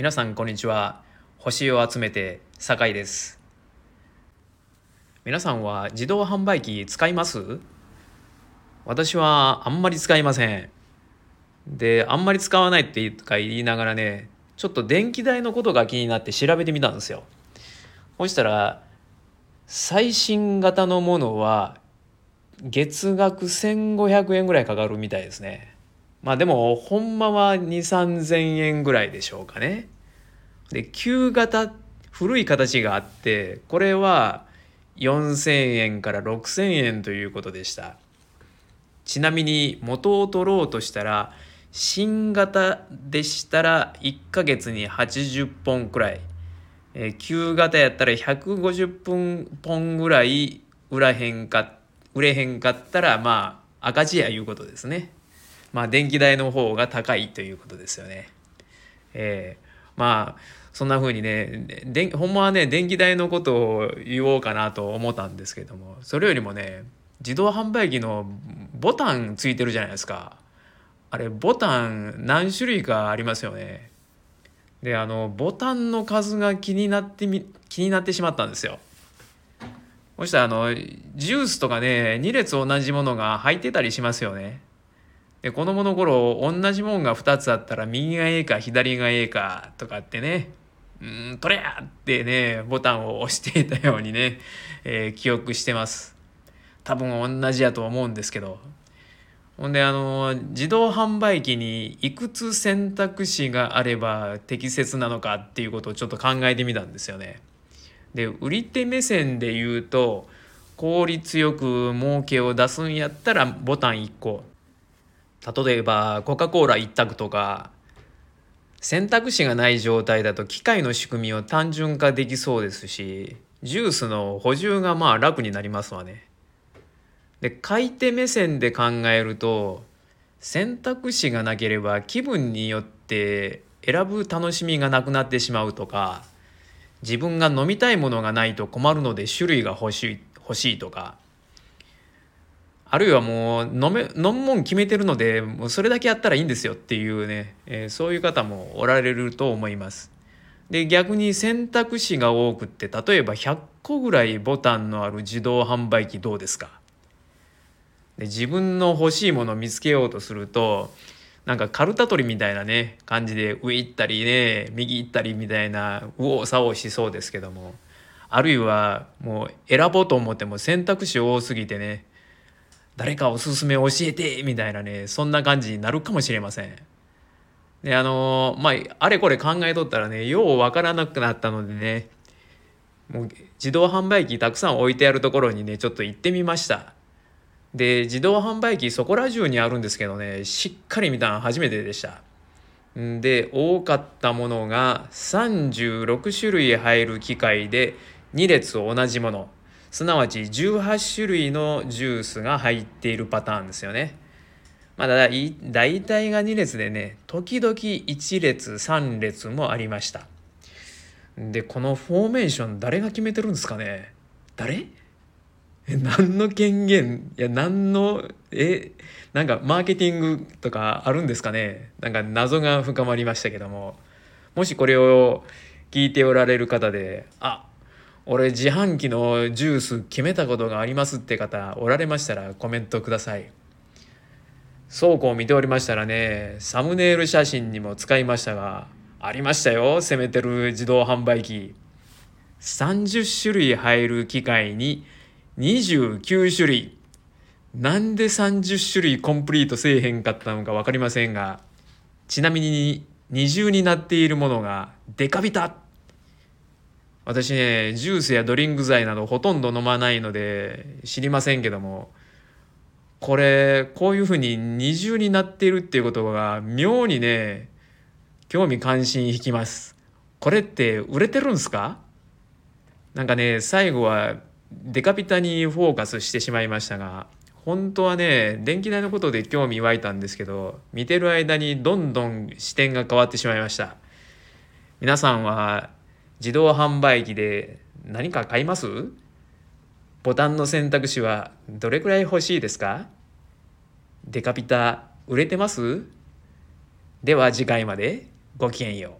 皆さんこんにちは。星を集めて酒井です。皆さんは自動販売機使います？私はあんまり使いません。であんまり使わないって言いながらねちょっと電気代のことが気になって調べてみたんですよ。そしたら最新型のものは月額1500円ぐらいかかるみたいですね。まあでもほんまは2 3 0 0 0円ぐらいでしょうかね。で旧型古い形があってこれは4,000円から6,000円ということでした。ちなみに元を取ろうとしたら新型でしたら1ヶ月に80本くらい、えー、旧型やったら150分本ぐらい売らへんか売れへんかったらまあ赤字やいうことですね。まあ電気代の方が高いということですよね。えー、まあそんな風にねでほんまはね電気代のことを言おうかなと思ったんですけどもそれよりもね自動販売機のボタンついてるじゃないですか。あれボタン何種類かありますよね。であのボタンの数が気になってみ気になってしまったんですよ。そしたらあのジュースとかね2列同じものが入ってたりしますよね。で子供の頃同じもんが2つあったら右がええか左がええかとかってね。うん取れやってねボタンを押していたようにね、えー、記憶してます。多分同じやと思うんですけど。ほんであの自動販売機にいくつ選択肢があれば適切なのかっていうことをちょっと考えてみたんですよね。で売り手目線で言うと効率よく儲けを出すんやったらボタン1個。例えばコカ・コーラ一択とか選択肢がない状態だと機械の仕組みを単純化できそうですしジュースの補充がまあ楽になりますわね。で買い手目線で考えると選択肢がなければ気分によって選ぶ楽しみがなくなってしまうとか自分が飲みたいものがないと困るので種類が欲しい欲しいとかあるいはもう飲め飲むもん決めてるのでもうそれだけやったらいいんですよっていうね、えー、そういう方もおられると思います。で逆に選択肢が多くって例えば100個ぐらいボタンのある自動販売機どうですか？で自分の欲しいものを見つけようとするとなんかカルタ取りみたいなね感じで上行ったりね右行ったりみたいな右往左往しそうですけどもあるいはもう選ぼうと思っても選択肢多すぎてね誰かおすすめ教えてみたいなねそんな感じになるかもしれません。であのまああれこれ考えとったらねようわからなくなったのでねもう自動販売機たくさん置いてあるところにねちょっと行ってみました。で自動販売機そこら中にあるんですけどねしっかり見たの初めてでしたで多かったものが36種類入る機械で2列同じものすなわち18種類のジュースが入っているパターンですよね。まあだ大体が2列でね時々1列3列もありました。でこのフォーメーション誰が決めてるんですかね？誰？え何の権限？いや何のえなんかマーケティングとかあるんですかね？なんか謎が深まりましたけども。もしこれを聞いておられる方であ俺自販機のジュース決めたことがありますって方おられましたらコメントください。倉庫を見ておりましたらねサムネイル写真にも使いましたがありましたよ攻めてる自動販売機。30種類入る機械に29種類。なんで30種類コンプリートせえへんかったのか分かりませんがちなみに二重になっているものがデカビタ。私ねジュースやドリンク剤などほとんど飲まないので知りませんけどもこれこういうふうに二重になっているっていうことが妙にね興味関心引きます。これって売れてるんすか？なんかね最後はデカピタにフォーカスしてしまいましたが本当はね電気代のことで興味湧いたんですけど見てる間にどんどん視点が変わってしまいました。皆さんは自動販売機で何か買います？ボタンの選択肢はどれくらい欲しいですか？デカピタ売れてます？では次回までごきげんよう。